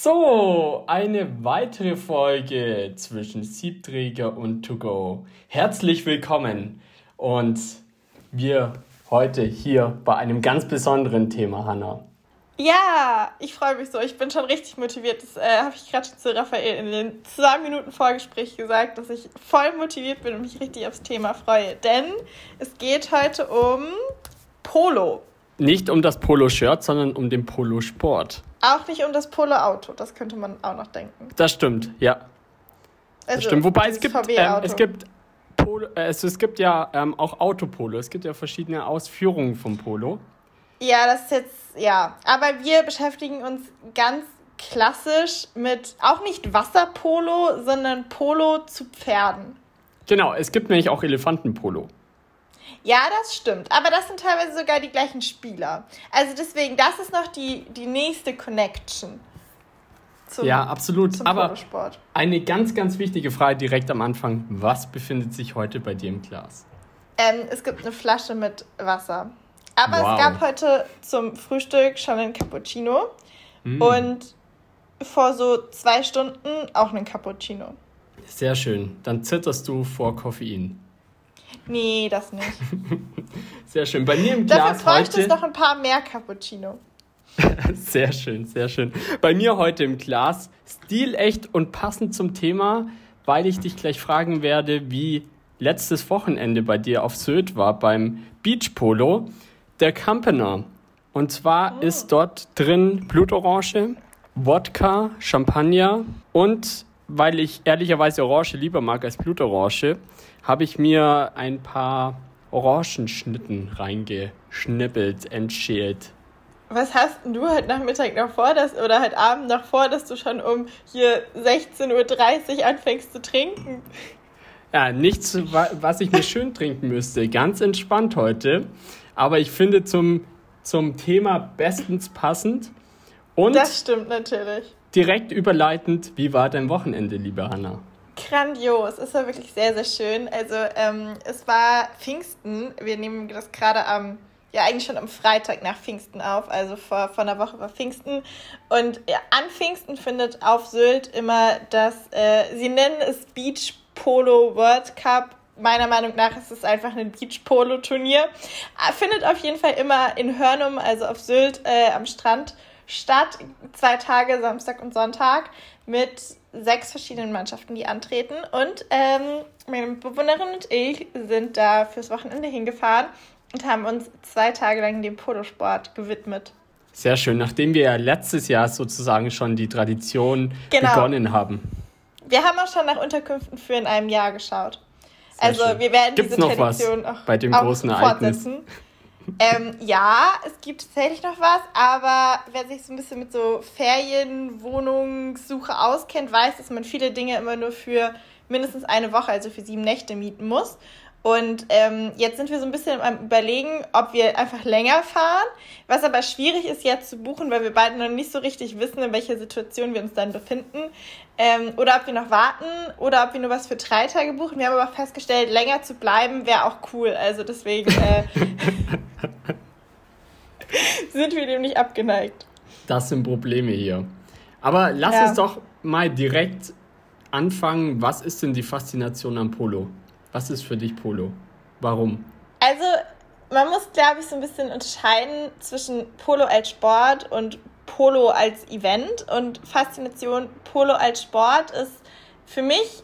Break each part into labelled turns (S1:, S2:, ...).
S1: So, eine weitere Folge zwischen Siebträger und To Go. Herzlich willkommen und wir heute hier bei einem ganz besonderen Thema, Hanna.
S2: Ja, ich freue mich so. Ich bin schon richtig motiviert. Das äh, habe ich gerade schon zu Raphael in den zwei Minuten Vorgespräch gesagt, dass ich voll motiviert bin und mich richtig aufs Thema freue. Denn es geht heute um Polo.
S1: Nicht um das Polo-Shirt, sondern um den Polosport.
S2: Auch nicht um das Polo-Auto, das könnte man auch noch denken.
S1: Das stimmt, ja. Also, das stimmt. Wobei es gibt, ähm, es gibt Polo, es, es gibt ja ähm, auch Autopolo. Es gibt ja verschiedene Ausführungen vom Polo.
S2: Ja, das ist jetzt, ja. Aber wir beschäftigen uns ganz klassisch mit auch nicht Wasserpolo, sondern Polo zu Pferden.
S1: Genau, es gibt nämlich auch Elefantenpolo.
S2: Ja, das stimmt. Aber das sind teilweise sogar die gleichen Spieler. Also deswegen, das ist noch die, die nächste Connection.
S1: Zum, ja, absolut. Aber eine ganz, ganz wichtige Frage direkt am Anfang. Was befindet sich heute bei dir im Glas?
S2: Ähm, es gibt eine Flasche mit Wasser. Aber wow. es gab heute zum Frühstück schon einen Cappuccino. Mm. Und vor so zwei Stunden auch einen Cappuccino.
S1: Sehr schön. Dann zitterst du vor Koffein.
S2: Nee, das nicht.
S1: Sehr schön. Bei mir im Glas
S2: Dafür heute... es noch ein paar mehr Cappuccino.
S1: sehr schön, sehr schön. Bei mir heute im Glas stilecht und passend zum Thema, weil ich dich gleich fragen werde, wie letztes Wochenende bei dir auf Sylt war beim Beach Polo, der Campener. Und zwar oh. ist dort drin Blutorange, Wodka, Champagner und weil ich ehrlicherweise Orange lieber mag als Blutorange, habe ich mir ein paar Orangenschnitten reingeschnippelt, entschält.
S2: Was hast du heute Nachmittag noch vor, dass, oder heute Abend noch vor, dass du schon um hier 16.30 Uhr anfängst zu trinken?
S1: Ja, nichts, was ich mir schön trinken müsste. Ganz entspannt heute. Aber ich finde zum, zum Thema bestens passend.
S2: Und das stimmt natürlich.
S1: Direkt überleitend, wie war dein Wochenende, liebe Hanna?
S2: Grandios, es war wirklich sehr, sehr schön. Also ähm, es war Pfingsten, wir nehmen das gerade am, ja eigentlich schon am Freitag nach Pfingsten auf, also vor, vor einer Woche war Pfingsten. Und ja, an Pfingsten findet auf Sylt immer das, äh, sie nennen es Beach Polo World Cup meiner Meinung nach ist es einfach ein Beach-Polo-Turnier. Äh, findet auf jeden Fall immer in Hörnum, also auf Sylt äh, am Strand statt. Zwei Tage, Samstag und Sonntag, mit sechs verschiedenen Mannschaften, die antreten. Und ähm, meine Bewohnerin und ich sind da fürs Wochenende hingefahren und haben uns zwei Tage lang dem Polosport gewidmet.
S1: Sehr schön, nachdem wir ja letztes Jahr sozusagen schon die Tradition genau. begonnen haben.
S2: Wir haben auch schon nach Unterkünften für in einem Jahr geschaut. Sehr also schön. wir werden Gibt's diese Tradition auch, bei dem auch großen fortsetzen. ähm, ja, es gibt tatsächlich noch was, aber wer sich so ein bisschen mit so Ferienwohnungssuche auskennt, weiß, dass man viele Dinge immer nur für mindestens eine Woche, also für sieben Nächte mieten muss. Und ähm, jetzt sind wir so ein bisschen am Überlegen, ob wir einfach länger fahren, was aber schwierig ist jetzt zu buchen, weil wir beide noch nicht so richtig wissen, in welcher Situation wir uns dann befinden. Ähm, oder ob wir noch warten oder ob wir nur was für drei Tage buchen. Wir haben aber festgestellt, länger zu bleiben wäre auch cool. Also deswegen äh, sind wir dem nicht abgeneigt.
S1: Das sind Probleme hier. Aber lass ja. uns doch mal direkt anfangen. Was ist denn die Faszination am Polo? Was ist für dich Polo? Warum?
S2: Also, man muss, glaube ich, so ein bisschen unterscheiden zwischen Polo als Sport und Polo als Event. Und Faszination Polo als Sport ist für mich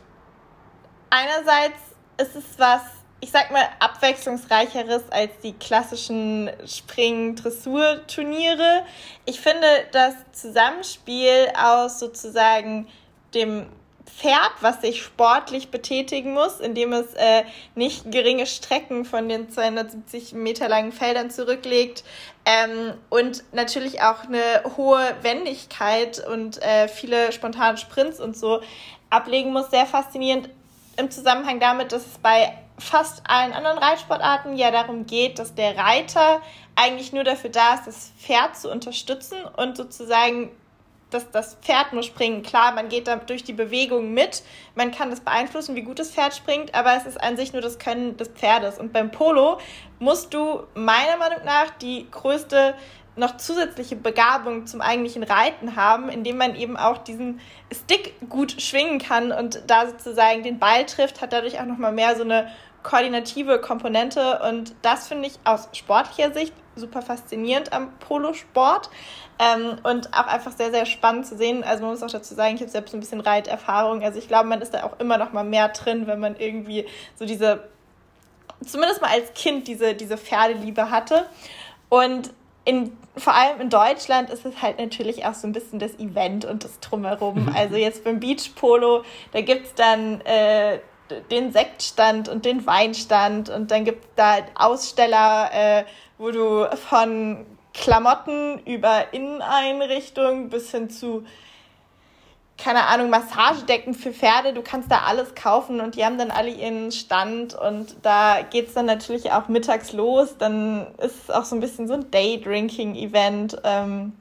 S2: einerseits ist es was, ich sag mal, abwechslungsreicheres als die klassischen Spring-Dressur-Turniere. Ich finde das Zusammenspiel aus sozusagen dem Pferd, was sich sportlich betätigen muss, indem es äh, nicht geringe Strecken von den 270 Meter langen Feldern zurücklegt ähm, und natürlich auch eine hohe Wendigkeit und äh, viele spontane Sprints und so ablegen muss. Sehr faszinierend im Zusammenhang damit, dass es bei fast allen anderen Reitsportarten ja darum geht, dass der Reiter eigentlich nur dafür da ist, das Pferd zu unterstützen und sozusagen dass das Pferd muss springen. Klar, man geht da durch die Bewegung mit, man kann das beeinflussen, wie gut das Pferd springt, aber es ist an sich nur das Können des Pferdes. Und beim Polo musst du meiner Meinung nach die größte noch zusätzliche Begabung zum eigentlichen Reiten haben, indem man eben auch diesen Stick gut schwingen kann und da sozusagen den Ball trifft, hat dadurch auch nochmal mehr so eine koordinative Komponente. Und das finde ich aus sportlicher Sicht super faszinierend am Polosport ähm, und auch einfach sehr, sehr spannend zu sehen. Also man muss auch dazu sagen, ich habe selbst ein bisschen Reiterfahrung, also ich glaube, man ist da auch immer noch mal mehr drin, wenn man irgendwie so diese, zumindest mal als Kind diese, diese Pferdeliebe hatte. Und in, vor allem in Deutschland ist es halt natürlich auch so ein bisschen das Event und das Drumherum. Also jetzt beim Beach Polo, da gibt es dann äh, den Sektstand und den Weinstand und dann gibt es da Aussteller, äh, wo du von Klamotten über Inneneinrichtung bis hin zu keine Ahnung, Massagedecken für Pferde, du kannst da alles kaufen und die haben dann alle ihren Stand und da geht es dann natürlich auch mittags los. Dann ist es auch so ein bisschen so ein Day-Drinking-Event. Ähm,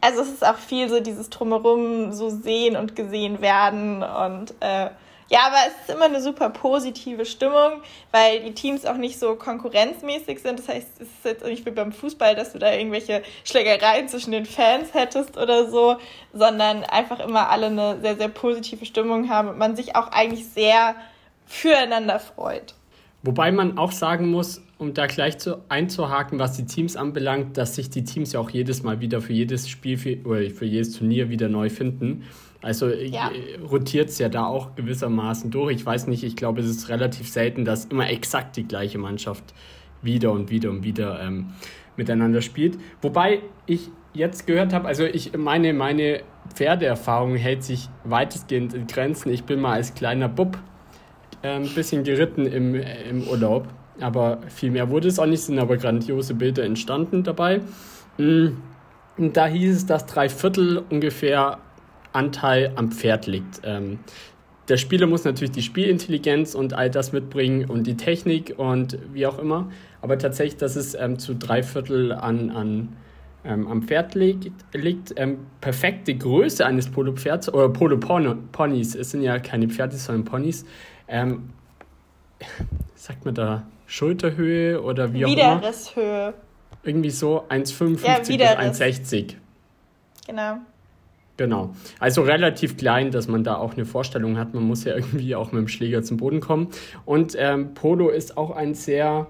S2: also es ist auch viel so dieses Drumherum, so sehen und gesehen werden und äh, ja, aber es ist immer eine super positive Stimmung, weil die Teams auch nicht so konkurrenzmäßig sind. Das heißt, es ist jetzt nicht wie beim Fußball, dass du da irgendwelche Schlägereien zwischen den Fans hättest oder so, sondern einfach immer alle eine sehr, sehr positive Stimmung haben und man sich auch eigentlich sehr füreinander freut.
S1: Wobei man auch sagen muss, um da gleich zu, einzuhaken, was die Teams anbelangt, dass sich die Teams ja auch jedes Mal wieder für jedes Spiel für, oder für jedes Turnier wieder neu finden. Also äh, ja. rotiert es ja da auch gewissermaßen durch. Ich weiß nicht, ich glaube, es ist relativ selten, dass immer exakt die gleiche Mannschaft wieder und wieder und wieder ähm, miteinander spielt. Wobei ich jetzt gehört habe, also ich meine, meine Pferdeerfahrung hält sich weitestgehend in Grenzen. Ich bin mal als kleiner Bub äh, ein bisschen geritten im, im Urlaub, aber viel mehr wurde es auch nicht, sind aber grandiose Bilder entstanden dabei. Mm, und da hieß es, dass drei Viertel ungefähr Anteil am Pferd liegt. Ähm, der Spieler muss natürlich die Spielintelligenz und all das mitbringen und die Technik und wie auch immer. Aber tatsächlich, dass es ähm, zu drei Viertel an, an, ähm, am Pferd liegt. liegt ähm, perfekte Größe eines Polo-Pferds oder Polo-Ponys. Es sind ja keine Pferde, sondern Ponys. Ähm, sagt man da Schulterhöhe oder wie auch immer? Widerrisshöhe. Irgendwie so 1,55 ja, bis 1,60. Genau. Genau. Also relativ klein, dass man da auch eine Vorstellung hat. Man muss ja irgendwie auch mit dem Schläger zum Boden kommen. Und ähm, Polo ist auch ein sehr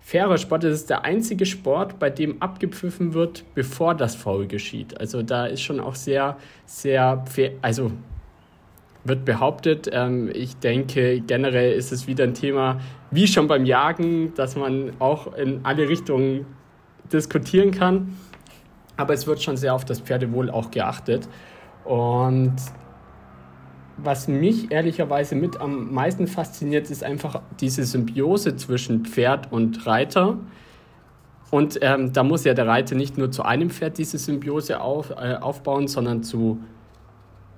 S1: fairer Sport. Es ist der einzige Sport, bei dem abgepfiffen wird, bevor das Foul geschieht. Also da ist schon auch sehr, sehr fair. Also wird behauptet. Ähm, ich denke, generell ist es wieder ein Thema, wie schon beim Jagen, dass man auch in alle Richtungen diskutieren kann. Aber es wird schon sehr auf das Pferdewohl auch geachtet. Und was mich ehrlicherweise mit am meisten fasziniert, ist einfach diese Symbiose zwischen Pferd und Reiter. Und ähm, da muss ja der Reiter nicht nur zu einem Pferd diese Symbiose auf, äh, aufbauen, sondern zu,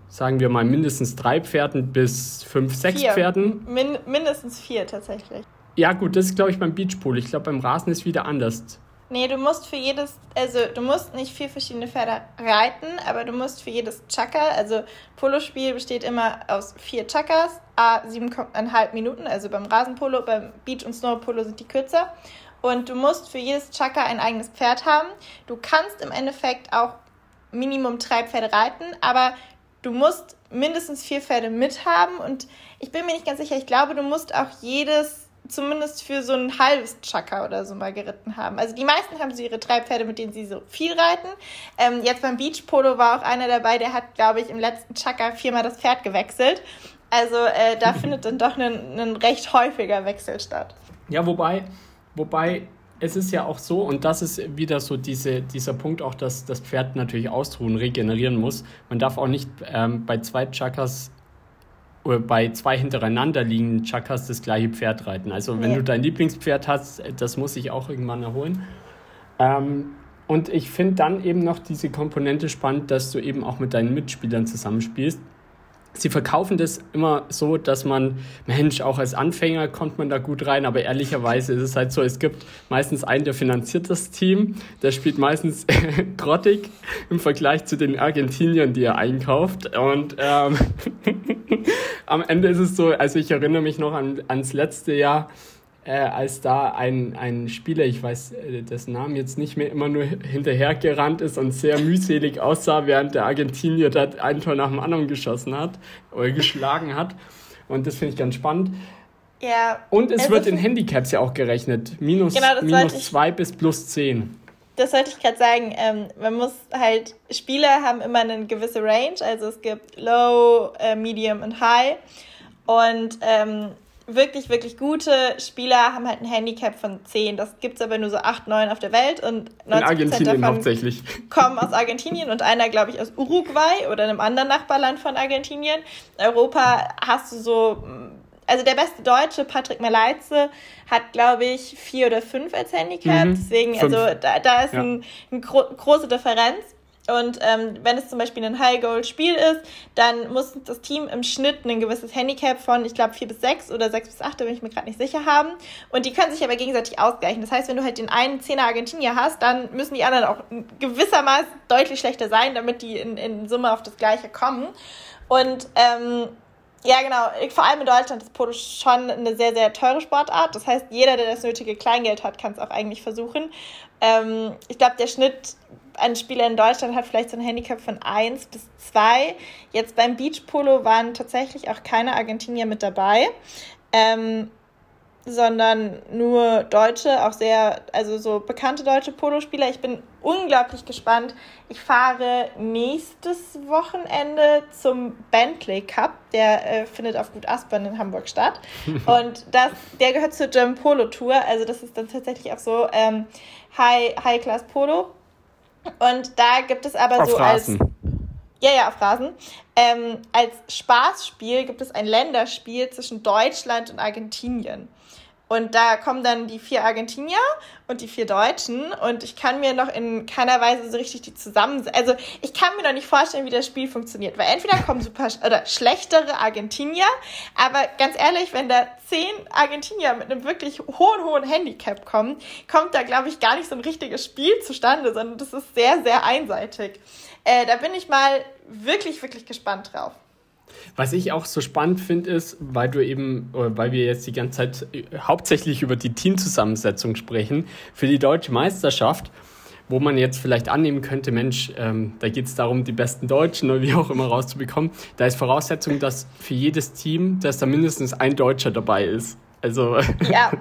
S1: sagen wir mal, mindestens drei Pferden bis fünf, sechs
S2: vier.
S1: Pferden.
S2: Min mindestens vier tatsächlich.
S1: Ja, gut, das ist, glaube ich, beim Beachpool. Ich glaube, beim Rasen ist wieder anders.
S2: Nee, du musst für jedes, also du musst nicht vier verschiedene Pferde reiten, aber du musst für jedes Chaka, also Polospiel besteht immer aus vier Chakas, a siebeneinhalb Minuten, also beim Rasenpolo, beim Beach- und Snowpolo sind die kürzer. Und du musst für jedes Chaka ein eigenes Pferd haben. Du kannst im Endeffekt auch Minimum drei Pferde reiten, aber du musst mindestens vier Pferde mithaben. Und ich bin mir nicht ganz sicher, ich glaube, du musst auch jedes zumindest für so ein halbes Chaka oder so mal geritten haben. Also die meisten haben so ihre drei Pferde, mit denen sie so viel reiten. Ähm, jetzt beim Beach Polo war auch einer dabei, der hat, glaube ich, im letzten Chaka viermal das Pferd gewechselt. Also äh, da findet dann doch ein, ein recht häufiger Wechsel statt.
S1: Ja, wobei, wobei es ist ja auch so, und das ist wieder so diese, dieser Punkt auch, dass das Pferd natürlich ausruhen, regenerieren muss. Man darf auch nicht ähm, bei zwei Chakas bei zwei hintereinander liegenden Chakas das gleiche Pferd reiten. Also wenn ja. du dein Lieblingspferd hast, das muss ich auch irgendwann erholen. Ähm, und ich finde dann eben noch diese Komponente spannend, dass du eben auch mit deinen Mitspielern zusammenspielst sie verkaufen das immer so, dass man, Mensch, auch als Anfänger kommt man da gut rein, aber ehrlicherweise ist es halt so, es gibt meistens einen, der finanziert das Team, der spielt meistens grottig im Vergleich zu den Argentiniern, die er einkauft. Und ähm, am Ende ist es so, also ich erinnere mich noch an, ans letzte Jahr, äh, als da ein, ein Spieler, ich weiß äh, dessen Namen jetzt nicht mehr, immer nur hinterhergerannt ist und sehr mühselig aussah, während der Argentinier da ein Tor nach dem anderen geschossen hat oder geschlagen hat. Und das finde ich ganz spannend. Ja. Und es also wird in Handicaps ja auch gerechnet. Minus, genau, minus 2 bis plus 10
S2: das sollte ich gerade sagen. Ähm, man muss halt, Spieler haben immer eine gewisse Range, also es gibt Low, äh, Medium und High. Und ähm, wirklich, wirklich gute Spieler haben halt ein Handicap von 10. Das gibt es aber nur so 8, 9 auf der Welt und 90% In Argentinien davon hauptsächlich. kommen aus Argentinien und einer, glaube ich, aus Uruguay oder einem anderen Nachbarland von Argentinien. Europa hast du so also der beste Deutsche, Patrick Maleitze, hat, glaube ich, vier oder fünf als Handicap. Mhm, Deswegen, fünf. also da, da ist ja. eine ein gro große Differenz. Und ähm, wenn es zum Beispiel ein High-Goal-Spiel ist, dann muss das Team im Schnitt ein gewisses Handicap von, ich glaube, 4 bis 6 oder 6 bis 8, da bin ich mir gerade nicht sicher haben. Und die können sich aber gegenseitig ausgleichen. Das heißt, wenn du halt den einen 10er Argentinier hast, dann müssen die anderen auch gewissermaßen deutlich schlechter sein, damit die in, in Summe auf das Gleiche kommen. Und ähm, ja, genau. Vor allem in Deutschland ist Polo schon eine sehr, sehr teure Sportart. Das heißt, jeder, der das nötige Kleingeld hat, kann es auch eigentlich versuchen. Ähm, ich glaube, der Schnitt ein Spieler in Deutschland hat vielleicht so ein Handicap von 1 bis 2. Jetzt beim Beach Polo waren tatsächlich auch keine Argentinier mit dabei. Ähm, sondern nur Deutsche, auch sehr, also so bekannte deutsche Polospieler. Ich bin unglaublich gespannt. Ich fahre nächstes Wochenende zum Bentley Cup. Der äh, findet auf Gut Aspern in Hamburg statt. Und das, der gehört zur German Polo Tour. Also das ist dann tatsächlich auch so ähm, High, High Class Polo. Und da gibt es aber auf so Rasen. als ja, ja, auf Rasen. Ähm, als Spaßspiel gibt es ein Länderspiel zwischen Deutschland und Argentinien. Und da kommen dann die vier Argentinier und die vier Deutschen. Und ich kann mir noch in keiner Weise so richtig die zusammen. Also ich kann mir noch nicht vorstellen, wie das Spiel funktioniert. Weil entweder kommen super oder schlechtere Argentinier, aber ganz ehrlich, wenn da zehn Argentinier mit einem wirklich hohen, hohen Handicap kommen, kommt da, glaube ich, gar nicht so ein richtiges Spiel zustande, sondern das ist sehr, sehr einseitig. Äh, da bin ich mal wirklich, wirklich gespannt drauf.
S1: Was ich auch so spannend finde, ist, weil du eben, weil wir jetzt die ganze Zeit äh, hauptsächlich über die Teamzusammensetzung sprechen, für die deutsche Meisterschaft, wo man jetzt vielleicht annehmen könnte, Mensch, ähm, da geht es darum, die besten Deutschen oder wie auch immer rauszubekommen. Da ist Voraussetzung, dass für jedes Team, dass da mindestens ein Deutscher dabei ist. Also. Ja.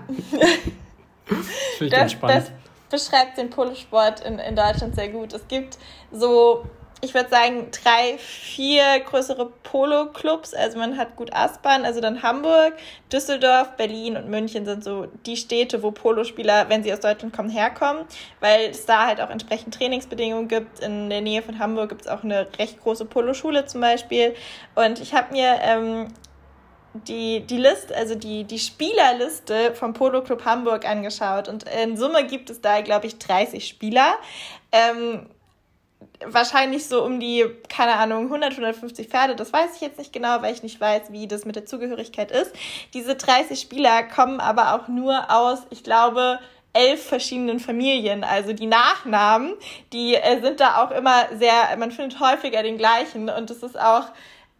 S2: das, das, das beschreibt den Polosport in, in Deutschland sehr gut. Es gibt so ich würde sagen, drei, vier größere Polo-Clubs. Also man hat gut Aspern, also dann Hamburg, Düsseldorf, Berlin und München sind so die Städte, wo Polospieler, wenn sie aus Deutschland kommen, herkommen, weil es da halt auch entsprechend Trainingsbedingungen gibt. In der Nähe von Hamburg gibt es auch eine recht große Poloschule zum Beispiel. Und ich habe mir ähm, die, die Liste, also die, die Spielerliste vom Polo Club Hamburg angeschaut. Und in Summe gibt es da, glaube ich, 30 Spieler. Ähm, wahrscheinlich so um die, keine Ahnung, 100, 150 Pferde. Das weiß ich jetzt nicht genau, weil ich nicht weiß, wie das mit der Zugehörigkeit ist. Diese 30 Spieler kommen aber auch nur aus, ich glaube, elf verschiedenen Familien. Also die Nachnamen, die äh, sind da auch immer sehr, man findet häufiger den gleichen und das ist auch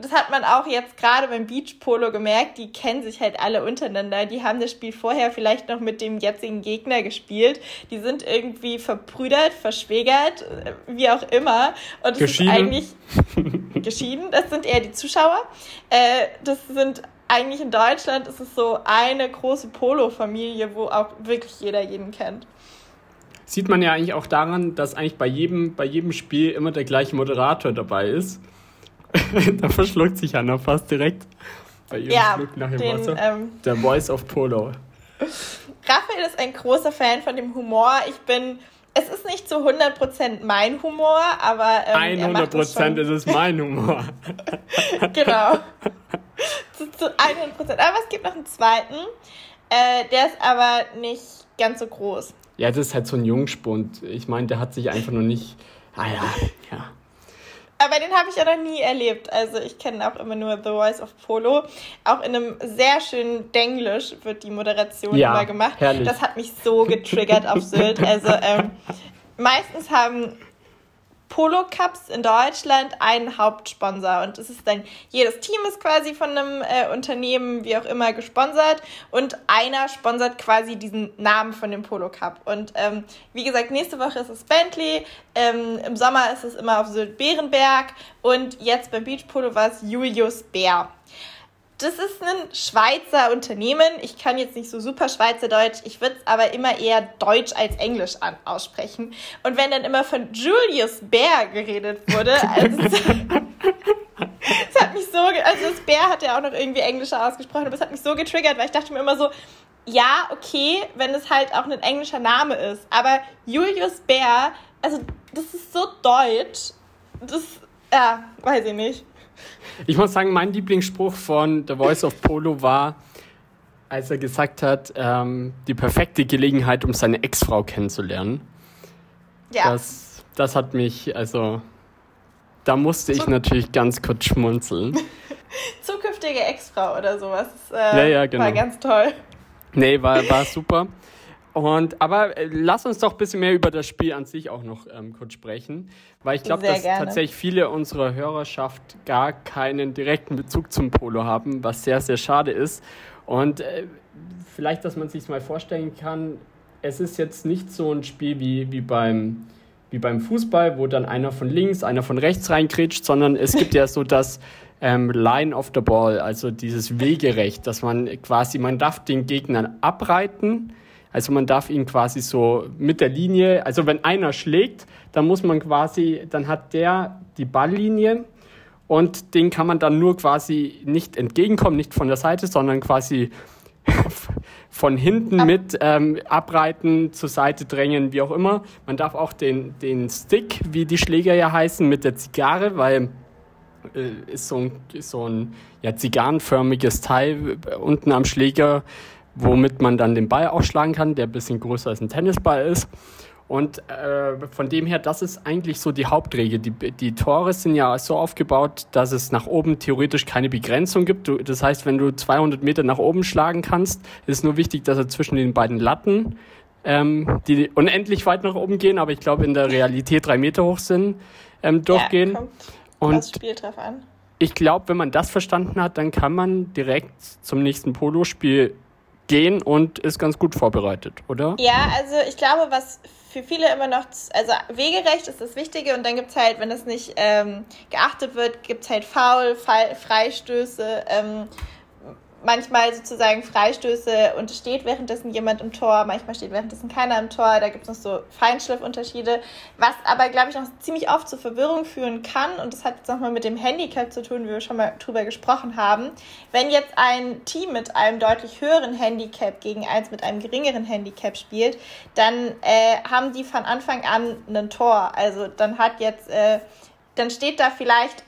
S2: das hat man auch jetzt gerade beim Beach Polo gemerkt, die kennen sich halt alle untereinander. Die haben das Spiel vorher vielleicht noch mit dem jetzigen Gegner gespielt. Die sind irgendwie verbrüdert, verschwägert, äh, wie auch immer. Und das ist eigentlich geschieden. Das sind eher die Zuschauer. Äh, das sind eigentlich in Deutschland ist es so eine große Polo-Familie, wo auch wirklich jeder jeden kennt
S1: sieht man ja eigentlich auch daran, dass eigentlich bei jedem, bei jedem Spiel immer der gleiche Moderator dabei ist. da verschluckt sich Anna fast direkt bei ihrem ja, Schluck nach dem den, Wasser. Ähm, Der Voice of Polo.
S2: Raphael ist ein großer Fan von dem Humor. Ich bin, es ist nicht zu 100% mein Humor, aber. Ähm, 100% ist es mein Humor. genau. zu, zu 100%. Aber es gibt noch einen zweiten. Äh, der ist aber nicht ganz so groß.
S1: Ja, das ist halt so ein Jungspund. Ich meine, der hat sich einfach nur nicht. Ah ja, ja.
S2: Aber den habe ich ja noch nie erlebt. Also ich kenne auch immer nur The Voice of Polo. Auch in einem sehr schönen Denglisch wird die Moderation ja, immer gemacht. Herrlich. Das hat mich so getriggert auf Sylt. Also ähm, meistens haben Polo Cups in Deutschland einen Hauptsponsor. Und es ist dann, jedes Team ist quasi von einem äh, Unternehmen, wie auch immer, gesponsert. Und einer sponsert quasi diesen Namen von dem Polo Cup. Und ähm, wie gesagt, nächste Woche ist es Bentley. Ähm, Im Sommer ist es immer auf Sylt-Berenberg. Und jetzt beim Beach Polo war es Julius Bär das ist ein Schweizer Unternehmen. Ich kann jetzt nicht so super Schweizerdeutsch, ich würde es aber immer eher Deutsch als Englisch an, aussprechen. Und wenn dann immer von Julius Bär geredet wurde, also es, es hat mich so, also das Bär hat ja auch noch irgendwie Englischer ausgesprochen, aber es hat mich so getriggert, weil ich dachte mir immer so, ja, okay, wenn es halt auch ein englischer Name ist, aber Julius Bär, also das ist so deutsch, das, ja, weiß ich nicht.
S1: Ich muss sagen, mein Lieblingsspruch von The Voice of Polo war, als er gesagt hat, ähm, die perfekte Gelegenheit, um seine Ex-Frau kennenzulernen. Ja. Das, das hat mich, also, da musste ich natürlich ganz kurz schmunzeln.
S2: Zukünftige Ex-Frau oder sowas. Äh, ja, ja, genau. War ganz toll.
S1: Nee, war, war super. Und, aber äh, lass uns doch ein bisschen mehr über das Spiel an sich auch noch ähm, kurz sprechen, weil ich glaube, dass gerne. tatsächlich viele unserer Hörerschaft gar keinen direkten Bezug zum Polo haben, was sehr, sehr schade ist. Und äh, vielleicht, dass man sich mal vorstellen kann, es ist jetzt nicht so ein Spiel wie, wie, beim, wie beim Fußball, wo dann einer von links, einer von rechts reinkritscht, sondern es gibt ja so das ähm, Line of the Ball, also dieses Wegerecht, dass man quasi, man darf den Gegnern abreiten, also man darf ihn quasi so mit der Linie, also wenn einer schlägt, dann muss man quasi, dann hat der die Balllinie und den kann man dann nur quasi nicht entgegenkommen, nicht von der Seite, sondern quasi von hinten mit ähm, abreiten, zur Seite drängen, wie auch immer. Man darf auch den, den Stick, wie die Schläger ja heißen, mit der Zigarre, weil äh, ist so ein, ist so ein ja, zigarrenförmiges Teil äh, unten am Schläger womit man dann den Ball aufschlagen kann, der ein bisschen größer als ein Tennisball ist. Und äh, von dem her, das ist eigentlich so die Hauptregel. Die, die Tore sind ja so aufgebaut, dass es nach oben theoretisch keine Begrenzung gibt. Du, das heißt, wenn du 200 Meter nach oben schlagen kannst, ist nur wichtig, dass er zwischen den beiden Latten, ähm, die unendlich weit nach oben gehen, aber ich glaube in der Realität drei Meter hoch sind, ähm, durchgehen. Ja, kommt Und Spiel drauf an. Ich glaube, wenn man das verstanden hat, dann kann man direkt zum nächsten Polospiel gehen und ist ganz gut vorbereitet, oder?
S2: Ja, also ich glaube, was für viele immer noch, also Wegerecht ist das Wichtige und dann gibt es halt, wenn das nicht ähm, geachtet wird, gibt es halt Foul, Freistöße, ähm, manchmal sozusagen Freistöße und steht währenddessen jemand im Tor, manchmal steht währenddessen keiner im Tor, da gibt es noch so Feinschliffunterschiede, was aber, glaube ich, noch ziemlich oft zur Verwirrung führen kann und das hat jetzt nochmal mit dem Handicap zu tun, wie wir schon mal drüber gesprochen haben. Wenn jetzt ein Team mit einem deutlich höheren Handicap gegen eins mit einem geringeren Handicap spielt, dann äh, haben die von Anfang an ein Tor. Also dann hat jetzt, äh, dann steht da vielleicht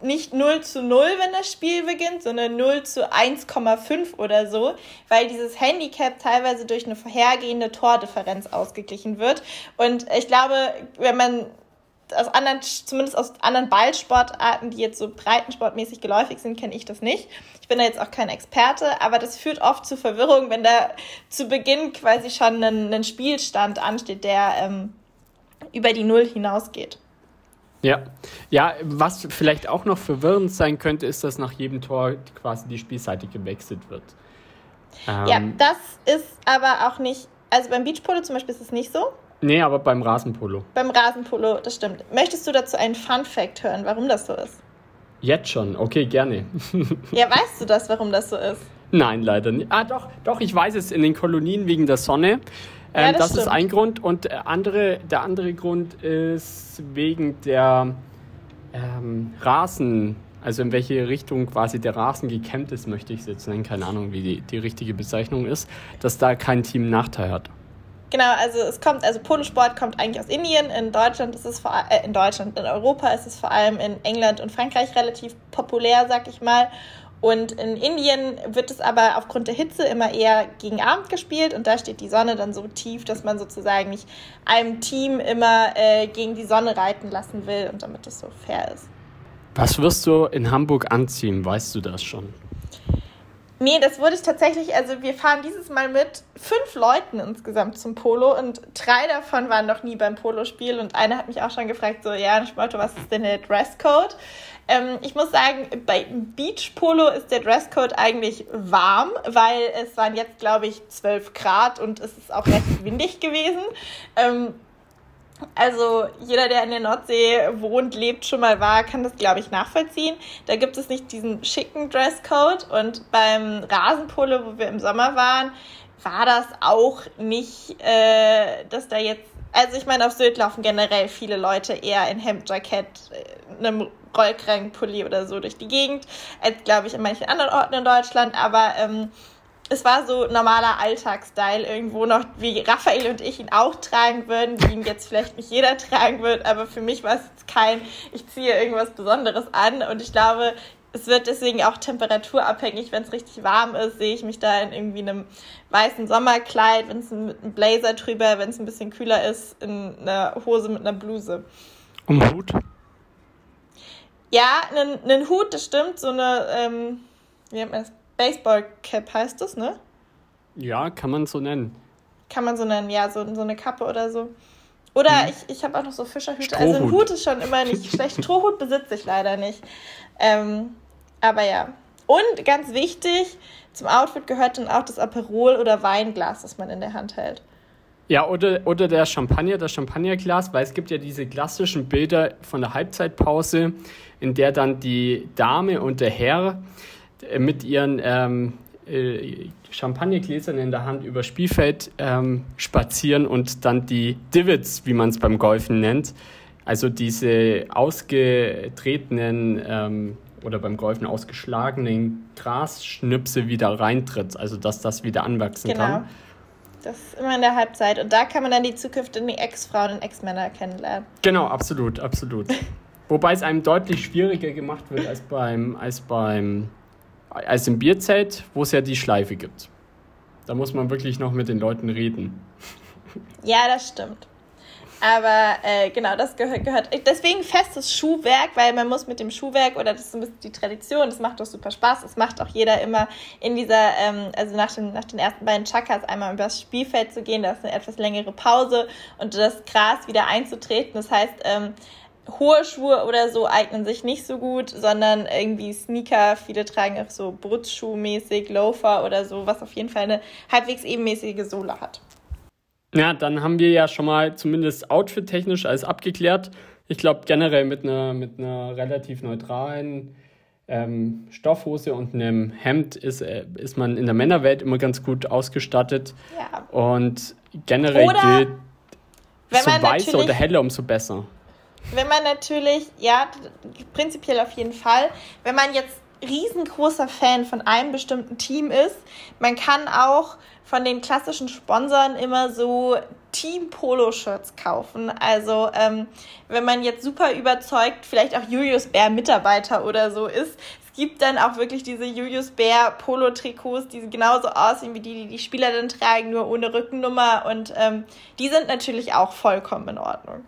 S2: nicht 0 zu 0, wenn das Spiel beginnt, sondern 0 zu 1,5 oder so, weil dieses Handicap teilweise durch eine vorhergehende Tordifferenz ausgeglichen wird. Und ich glaube, wenn man aus anderen, zumindest aus anderen Ballsportarten, die jetzt so breitensportmäßig geläufig sind, kenne ich das nicht. Ich bin da jetzt auch kein Experte, aber das führt oft zu Verwirrung, wenn da zu Beginn quasi schon ein, ein Spielstand ansteht, der ähm, über die Null hinausgeht.
S1: Ja. ja, was vielleicht auch noch verwirrend sein könnte, ist, dass nach jedem Tor quasi die Spielseite gewechselt wird.
S2: Ähm, ja, das ist aber auch nicht, also beim Beachpolo zum Beispiel ist es nicht so.
S1: Nee, aber beim Rasenpolo.
S2: Beim Rasenpolo, das stimmt. Möchtest du dazu einen Fun Fact hören, warum das so ist?
S1: Jetzt schon, okay, gerne.
S2: ja, weißt du das, warum das so ist?
S1: Nein, leider nicht. Ah, doch, doch, ich weiß es in den Kolonien wegen der Sonne. Ähm, ja, das, das ist ein Grund. Und äh, andere, der andere Grund ist wegen der ähm, Rasen, also in welche Richtung quasi der Rasen gekämmt ist, möchte ich es jetzt nennen. Keine Ahnung, wie die, die richtige Bezeichnung ist, dass da kein Team Nachteil hat.
S2: Genau, also es kommt, also Polosport kommt eigentlich aus Indien. In Deutschland ist es vor äh, in Deutschland, in Europa ist es vor allem in England und Frankreich relativ populär, sag ich mal. Und in Indien wird es aber aufgrund der Hitze immer eher gegen Abend gespielt und da steht die Sonne dann so tief, dass man sozusagen nicht einem Team immer äh, gegen die Sonne reiten lassen will und damit es so fair ist.
S1: Was wirst du in Hamburg anziehen? Weißt du das schon?
S2: Nee, das wurde ich tatsächlich, also wir fahren dieses Mal mit fünf Leuten insgesamt zum Polo und drei davon waren noch nie beim Polospiel und einer hat mich auch schon gefragt, so, ja, Schmolto, was ist denn der Dresscode? Ähm, ich muss sagen, bei Beach Polo ist der Dresscode eigentlich warm, weil es waren jetzt, glaube ich, 12 Grad und es ist auch recht windig gewesen. Ähm, also jeder, der in der Nordsee wohnt, lebt, schon mal war, kann das, glaube ich, nachvollziehen. Da gibt es nicht diesen schicken Dresscode. Und beim Rasenpolo, wo wir im Sommer waren, war das auch nicht, äh, dass da jetzt. Also ich meine, auf Sylt laufen generell viele Leute eher in Hemdjackett, äh, einem Rollkragenpulli oder so durch die Gegend, als glaube ich in manchen anderen Orten in Deutschland. Aber ähm, es war so normaler Alltagsstyle irgendwo noch, wie Raphael und ich ihn auch tragen würden, wie ihn jetzt vielleicht nicht jeder tragen wird, aber für mich war es kein, ich ziehe irgendwas Besonderes an und ich glaube, es wird deswegen auch temperaturabhängig, wenn es richtig warm ist, sehe ich mich da in irgendwie einem weißen Sommerkleid, wenn es mit einem Blazer drüber, wenn es ein bisschen kühler ist, in einer Hose mit einer Bluse.
S1: Um Hut?
S2: Ja, einen Hut, das stimmt, so eine, ähm, wie nennt man das? Baseball Cap heißt das, ne?
S1: Ja, kann man so nennen.
S2: Kann man so nennen, ja, so, so eine Kappe oder so. Oder hm. ich, ich habe auch noch so Fischerhüte. Strohhut. Also ein Hut ist schon immer nicht schlecht. Strohhut besitze ich leider nicht. Ähm, aber ja. Und ganz wichtig, zum Outfit gehört dann auch das Aperol oder Weinglas, das man in der Hand hält.
S1: Ja, oder, oder der Champagner, das Champagnerglas, weil es gibt ja diese klassischen Bilder von der Halbzeitpause, in der dann die Dame und der Herr äh, mit ihren ähm, äh, Champagnergläsern in der Hand über Spielfeld ähm, spazieren und dann die Divots, wie man es beim Golfen nennt, also diese ausgetretenen ähm, oder beim Golfen ausgeschlagenen Grasschnipse wieder reintritt, also dass das wieder anwachsen genau. kann.
S2: Das ist immer in der Halbzeit. Und da kann man dann die zukünftigen Ex-Frauen und Ex-Männer kennenlernen.
S1: Genau, absolut, absolut. Wobei es einem deutlich schwieriger gemacht wird als beim, als beim als im Bierzelt, wo es ja die Schleife gibt. Da muss man wirklich noch mit den Leuten reden.
S2: Ja, das stimmt. Aber äh, genau, das gehört, gehört. Deswegen festes Schuhwerk, weil man muss mit dem Schuhwerk, oder das ist ein bisschen die Tradition, das macht doch super Spaß. Das macht auch jeder immer in dieser, ähm, also nach den, nach den ersten beiden Chakas einmal übers Spielfeld zu gehen. Da ist eine etwas längere Pause und das Gras wieder einzutreten. Das heißt, ähm, hohe Schuhe oder so eignen sich nicht so gut, sondern irgendwie Sneaker. Viele tragen auch so Brutzschuh-mäßig, Loafer oder so, was auf jeden Fall eine halbwegs ebenmäßige Sohle hat.
S1: Ja, dann haben wir ja schon mal zumindest outfit-technisch alles abgeklärt. Ich glaube, generell mit einer, mit einer relativ neutralen ähm, Stoffhose und einem Hemd ist, äh, ist man in der Männerwelt immer ganz gut ausgestattet. Ja. Und generell oder gilt, so weißer oder heller, umso besser
S2: wenn man natürlich, ja, prinzipiell auf jeden Fall, wenn man jetzt riesengroßer Fan von einem bestimmten Team ist, man kann auch von den klassischen Sponsoren immer so Team-Polo-Shirts kaufen. Also ähm, wenn man jetzt super überzeugt, vielleicht auch Julius Bär Mitarbeiter oder so ist, es gibt dann auch wirklich diese Julius Bär Polo-Trikots, die genauso aussehen wie die, die die Spieler dann tragen, nur ohne Rückennummer und ähm, die sind natürlich auch vollkommen in Ordnung.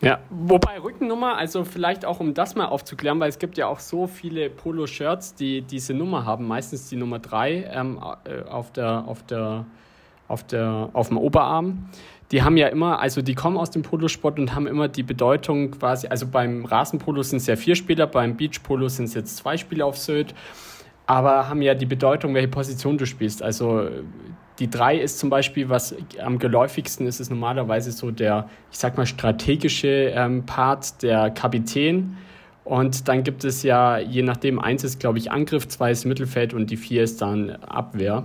S1: Ja, wobei Rückennummer, also vielleicht auch um das mal aufzuklären, weil es gibt ja auch so viele Polo-Shirts, die diese Nummer haben, meistens die Nummer 3 ähm, äh, auf, der, auf, der, auf, der, auf dem Oberarm. Die haben ja immer, also die kommen aus dem Polosport und haben immer die Bedeutung quasi, also beim Rasenpolo sind es ja vier Spieler, beim Beachpolo sind es jetzt zwei Spieler auf Sylt, aber haben ja die Bedeutung, welche Position du spielst. Also die drei ist zum Beispiel, was am geläufigsten ist, ist normalerweise so der, ich sag mal, strategische ähm, Part, der Kapitän. Und dann gibt es ja, je nachdem, eins ist, glaube ich, Angriff, zwei ist Mittelfeld und die vier ist dann Abwehr.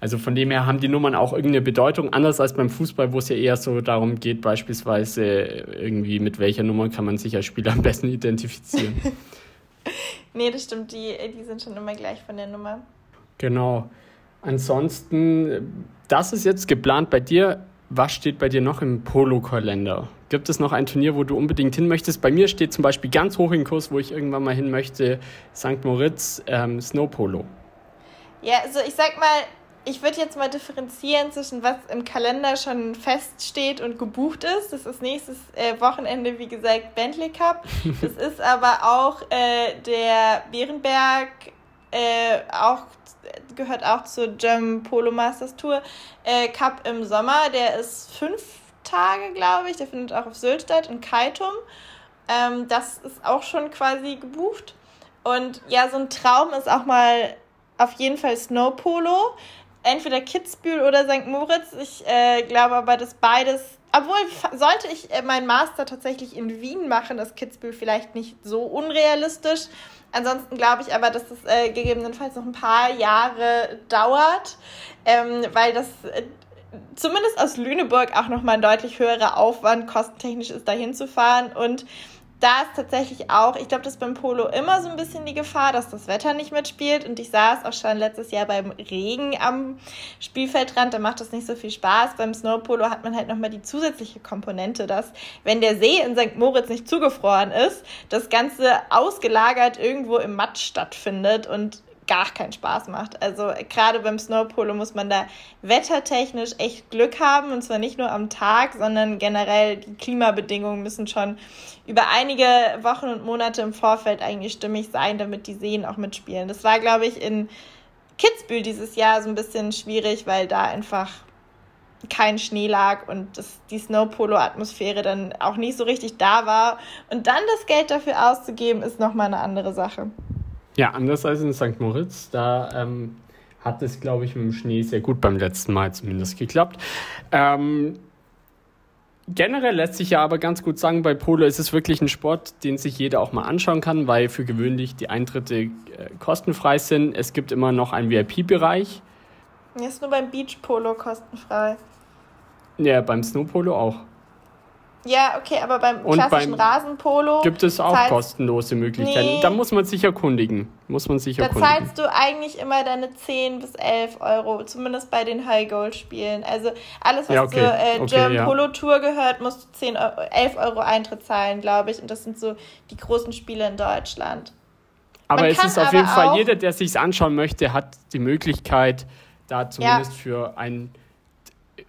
S1: Also von dem her haben die Nummern auch irgendeine Bedeutung, anders als beim Fußball, wo es ja eher so darum geht, beispielsweise irgendwie mit welcher Nummer kann man sich als Spieler am besten identifizieren.
S2: nee, das stimmt, die, die sind schon immer gleich von der Nummer.
S1: Genau. Ansonsten, das ist jetzt geplant bei dir. Was steht bei dir noch im Polo-Kalender? Gibt es noch ein Turnier, wo du unbedingt hin möchtest? Bei mir steht zum Beispiel ganz hoch im Kurs, wo ich irgendwann mal hin möchte, St. Moritz ähm, Snowpolo.
S2: Ja, also ich sag mal, ich würde jetzt mal differenzieren zwischen was im Kalender schon feststeht und gebucht ist. Das ist nächstes äh, Wochenende, wie gesagt, Bentley Cup. Das ist aber auch äh, der Bärenberg äh, auch gehört auch zur German Polo Masters Tour äh, Cup im Sommer. Der ist fünf Tage, glaube ich. Der findet auch auf Sylt statt, in Kaitum. Ähm, das ist auch schon quasi gebucht. Und ja, so ein Traum ist auch mal auf jeden Fall Snow Polo. Entweder Kitzbühel oder St. Moritz. Ich äh, glaube aber, dass beides. Obwohl, sollte ich äh, meinen Master tatsächlich in Wien machen, ist Kitzbühel vielleicht nicht so unrealistisch. Ansonsten glaube ich aber, dass das äh, gegebenenfalls noch ein paar Jahre dauert, ähm, weil das äh, zumindest aus Lüneburg auch nochmal ein deutlich höherer Aufwand kostentechnisch ist, da hinzufahren. Und da ist tatsächlich auch, ich glaube, das ist beim Polo immer so ein bisschen die Gefahr, dass das Wetter nicht mitspielt. Und ich saß auch schon letztes Jahr beim Regen am Spielfeldrand, da macht das nicht so viel Spaß. Beim Snowpolo hat man halt nochmal die zusätzliche Komponente, dass, wenn der See in St. Moritz nicht zugefroren ist, das Ganze ausgelagert irgendwo im Matsch stattfindet und gar keinen Spaß macht. Also gerade beim Snowpolo muss man da wettertechnisch echt Glück haben und zwar nicht nur am Tag, sondern generell die Klimabedingungen müssen schon über einige Wochen und Monate im Vorfeld eigentlich stimmig sein, damit die Seen auch mitspielen. Das war, glaube ich, in Kitzbühel dieses Jahr so ein bisschen schwierig, weil da einfach kein Schnee lag und das, die Snowpolo-Atmosphäre dann auch nicht so richtig da war. Und dann das Geld dafür auszugeben, ist nochmal eine andere Sache.
S1: Ja, anders als in St. Moritz. Da ähm, hat es, glaube ich, mit dem Schnee sehr gut beim letzten Mal zumindest geklappt. Ähm, generell lässt sich ja aber ganz gut sagen, bei Polo ist es wirklich ein Sport, den sich jeder auch mal anschauen kann, weil für gewöhnlich die Eintritte äh, kostenfrei sind. Es gibt immer noch einen VIP-Bereich.
S2: Ist nur beim Beach Polo kostenfrei.
S1: Ja, beim Snow Polo auch.
S2: Ja, okay, aber beim und klassischen beim Rasenpolo
S1: gibt es auch zahlst, kostenlose Möglichkeiten. Nee, da muss man sich erkundigen. Muss man sich
S2: da erkundigen. zahlst du eigentlich immer deine 10 bis 11 Euro, zumindest bei den High Gold Spielen. Also alles, was ja, okay. zur äh, okay, German ja. Polo Tour gehört, musst du 10, 11 Euro Eintritt zahlen, glaube ich. Und das sind so die großen Spiele in Deutschland.
S1: Aber man es ist auf jeden Fall, jeder, der sich anschauen möchte, hat die Möglichkeit, da zumindest ja. für ein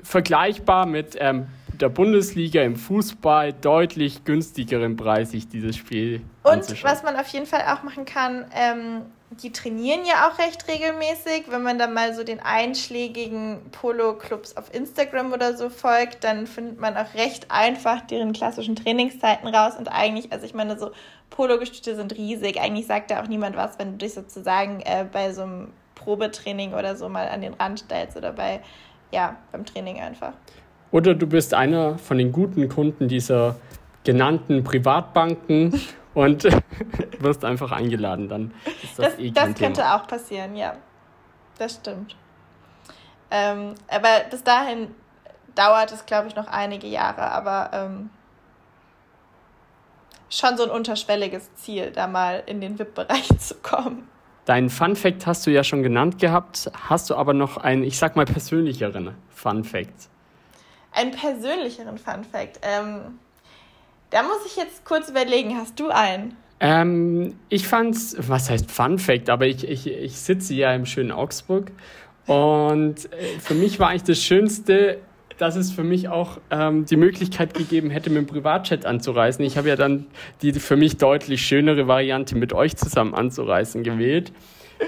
S1: vergleichbar mit ähm, der Bundesliga im Fußball deutlich günstigeren Preis sich dieses Spiel
S2: Und was man auf jeden Fall auch machen kann, ähm, die trainieren ja auch recht regelmäßig. Wenn man dann mal so den einschlägigen Polo-Clubs auf Instagram oder so folgt, dann findet man auch recht einfach deren klassischen Trainingszeiten raus. Und eigentlich, also ich meine, so Polo-Gestüte sind riesig. Eigentlich sagt da auch niemand was, wenn du dich sozusagen äh, bei so einem Probetraining oder so mal an den Rand stellst oder bei, ja, beim Training einfach.
S1: Oder du bist einer von den guten Kunden dieser genannten Privatbanken und wirst einfach eingeladen. Dann
S2: ist das, das eh Das könnte Thema. auch passieren, ja. Das stimmt. Ähm, aber bis dahin dauert es, glaube ich, noch einige Jahre, aber ähm, schon so ein unterschwelliges Ziel, da mal in den VIP-Bereich zu kommen.
S1: Deinen Fun Fact hast du ja schon genannt gehabt. Hast du aber noch einen, ich sag mal, persönlicheren Fun Fact?
S2: einen persönlicheren Fun Fact. Ähm, da muss ich jetzt kurz überlegen, hast du einen?
S1: Ähm, ich fand's, was heißt Fun Fact, aber ich, ich, ich sitze ja im schönen Augsburg und äh, für mich war eigentlich das Schönste, dass es für mich auch ähm, die Möglichkeit gegeben hätte, mit dem Privatchat anzureisen. Ich habe ja dann die für mich deutlich schönere Variante mit euch zusammen anzureisen gewählt.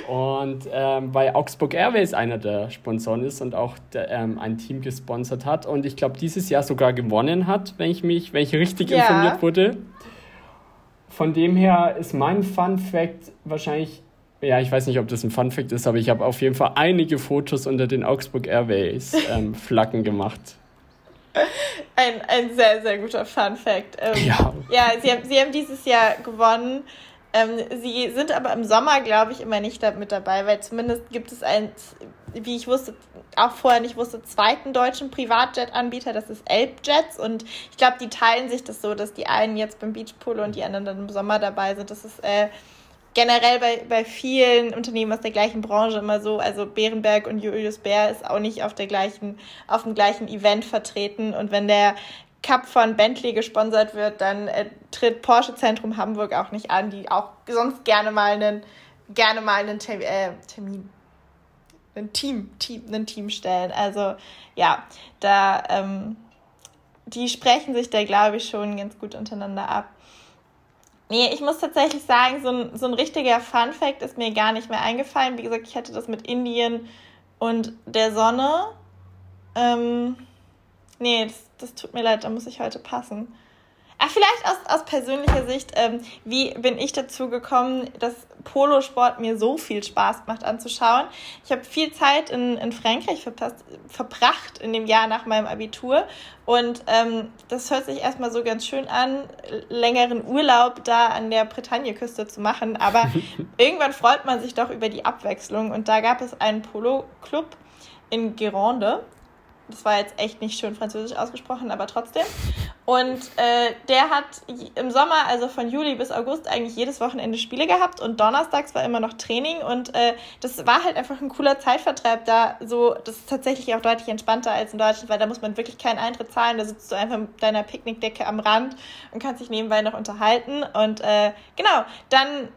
S1: Und ähm, weil Augsburg Airways einer der Sponsoren ist und auch der, ähm, ein Team gesponsert hat und ich glaube dieses Jahr sogar gewonnen hat, wenn ich mich, wenn ich richtig ja. informiert wurde. Von dem her ist mein Fun Fact wahrscheinlich, ja, ich weiß nicht, ob das ein Fun Fact ist, aber ich habe auf jeden Fall einige Fotos unter den Augsburg Airways ähm, Flaggen gemacht.
S2: Ein, ein sehr, sehr guter Fun Fact. Ähm, ja, ja sie, haben, sie haben dieses Jahr gewonnen. Ähm, sie sind aber im Sommer, glaube ich, immer nicht da mit dabei, weil zumindest gibt es einen, wie ich wusste, auch vorher nicht wusste, zweiten deutschen Privatjet-Anbieter, das ist Elbjets. Und ich glaube, die teilen sich das so, dass die einen jetzt beim Beachpolo und die anderen dann im Sommer dabei sind. Das ist äh, generell bei, bei vielen Unternehmen aus der gleichen Branche immer so. Also Bärenberg und Julius Bär ist auch nicht auf der gleichen, auf dem gleichen Event vertreten. Und wenn der Cup von Bentley gesponsert wird, dann äh, tritt Porsche Zentrum Hamburg auch nicht an, die auch sonst gerne mal einen, gerne mal einen Termin, äh, Termin ein Team, Team, ein Team stellen. Also ja, da die sprechen sich da, glaube ich, schon ganz gut untereinander ab. Nee, ich muss tatsächlich sagen, so ein, so ein richtiger Fun-Fact ist mir gar nicht mehr eingefallen. Wie gesagt, ich hatte das mit Indien und der Sonne. Ähm, nee, das, das tut mir leid, da muss ich heute passen. Ach, vielleicht aus, aus persönlicher Sicht, ähm, wie bin ich dazu gekommen, dass Polosport mir so viel Spaß macht anzuschauen. Ich habe viel Zeit in, in Frankreich verpasst, verbracht in dem Jahr nach meinem Abitur und ähm, das hört sich erstmal so ganz schön an, längeren Urlaub da an der Bretagne-Küste zu machen, aber irgendwann freut man sich doch über die Abwechslung und da gab es einen Polo-Club in Gironde das war jetzt echt nicht schön französisch ausgesprochen, aber trotzdem. Und äh, der hat im Sommer, also von Juli bis August, eigentlich jedes Wochenende Spiele gehabt und donnerstags war immer noch Training und äh, das war halt einfach ein cooler Zeitvertreib da. So, das ist tatsächlich auch deutlich entspannter als in Deutschland, weil da muss man wirklich keinen Eintritt zahlen. Da sitzt du einfach mit deiner Picknickdecke am Rand und kannst dich nebenbei noch unterhalten. Und äh, genau, dann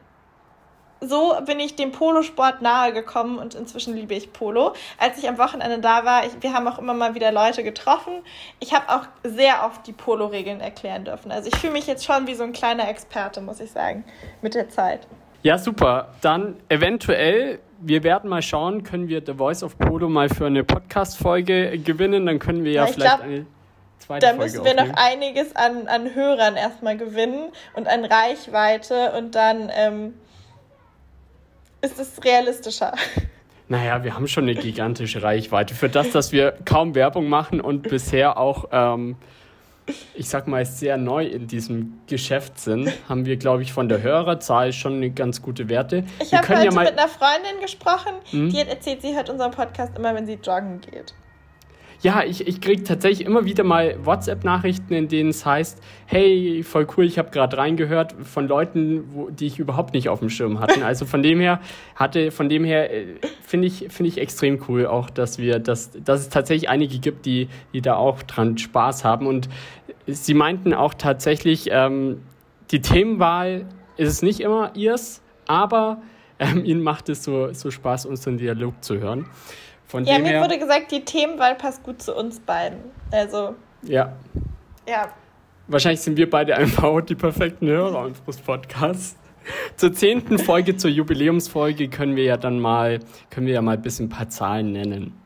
S2: so bin ich dem Polosport nahe gekommen und inzwischen liebe ich Polo. Als ich am Wochenende da war, ich, wir haben auch immer mal wieder Leute getroffen. Ich habe auch sehr oft die Polo-Regeln erklären dürfen. Also ich fühle mich jetzt schon wie so ein kleiner Experte, muss ich sagen, mit der Zeit.
S1: Ja, super. Dann eventuell, wir werden mal schauen, können wir The Voice of Polo mal für eine Podcast-Folge gewinnen. Dann können wir ja, ja vielleicht glaub, eine
S2: zweite da Folge müssen wir aufnehmen. noch einiges an, an Hörern erstmal gewinnen und an Reichweite und dann. Ähm, ist es realistischer.
S1: Naja, wir haben schon eine gigantische Reichweite. Für das, dass wir kaum Werbung machen und bisher auch, ähm, ich sag mal, sehr neu in diesem Geschäft sind, haben wir, glaube ich, von der Hörerzahl schon eine ganz gute Werte.
S2: Ich habe heute ja mit einer Freundin gesprochen, hm? die hat erzählt, sie hört unseren Podcast immer, wenn sie joggen geht
S1: ja, ich, ich kriege tatsächlich immer wieder mal WhatsApp-Nachrichten, in denen es heißt, hey, voll cool, ich habe gerade reingehört von Leuten, wo, die ich überhaupt nicht auf dem Schirm hatte. Also von dem her hatte, von dem her äh, finde ich, finde ich extrem cool auch, dass wir, dass, dass es tatsächlich einige gibt, die, die da auch dran Spaß haben. Und sie meinten auch tatsächlich, ähm, die Themenwahl ist es nicht immer ihrs, aber ähm, ihnen macht es so, so Spaß, unseren Dialog zu hören.
S2: Von ja, mir her, wurde gesagt, die Themenwahl passt gut zu uns beiden. Also.
S1: Ja.
S2: Ja.
S1: Wahrscheinlich sind wir beide einfach die perfekten Hörer unseres Podcasts. Zur zehnten Folge, zur Jubiläumsfolge, können wir ja dann mal, können wir ja mal ein bisschen ein paar Zahlen nennen.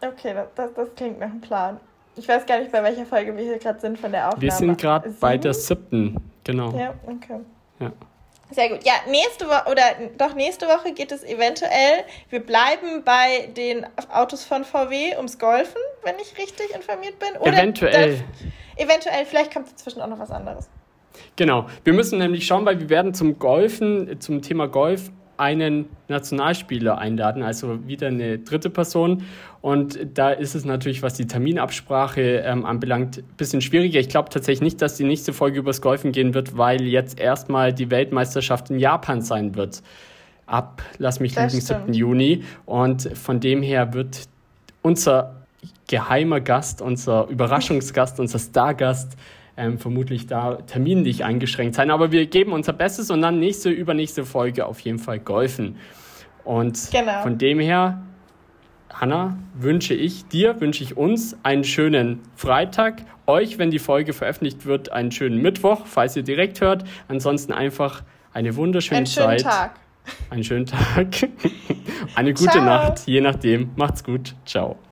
S2: Okay, das, das, das klingt nach einem Plan. Ich weiß gar nicht, bei welcher Folge wir hier gerade sind von der Aufnahme.
S1: Wir sind gerade bei der siebten, genau.
S2: Ja, okay.
S1: Ja.
S2: Sehr gut. Ja, nächste Woche oder doch nächste Woche geht es eventuell. Wir bleiben bei den Autos von VW ums Golfen, wenn ich richtig informiert bin.
S1: Oder eventuell.
S2: eventuell, vielleicht kommt dazwischen auch noch was anderes.
S1: Genau. Wir müssen nämlich schauen, weil wir werden zum Golfen, zum Thema Golf einen Nationalspieler einladen, also wieder eine dritte Person. Und da ist es natürlich, was die Terminabsprache ähm, anbelangt, ein bisschen schwieriger. Ich glaube tatsächlich nicht, dass die nächste Folge übers Golfen gehen wird, weil jetzt erstmal die Weltmeisterschaft in Japan sein wird. Ab, lass mich liegen, 7. Juni. Und von dem her wird unser geheimer Gast, unser Überraschungsgast, unser Stargast ähm, vermutlich da terminlich eingeschränkt sein. Aber wir geben unser Bestes und dann nächste, übernächste Folge auf jeden Fall golfen. Und genau. von dem her, Hanna, wünsche ich dir, wünsche ich uns einen schönen Freitag. Euch, wenn die Folge veröffentlicht wird, einen schönen Mittwoch, falls ihr direkt hört. Ansonsten einfach eine wunderschöne einen Zeit. Einen schönen Tag. Einen schönen Tag. Eine gute Ciao. Nacht, je nachdem. Macht's gut. Ciao.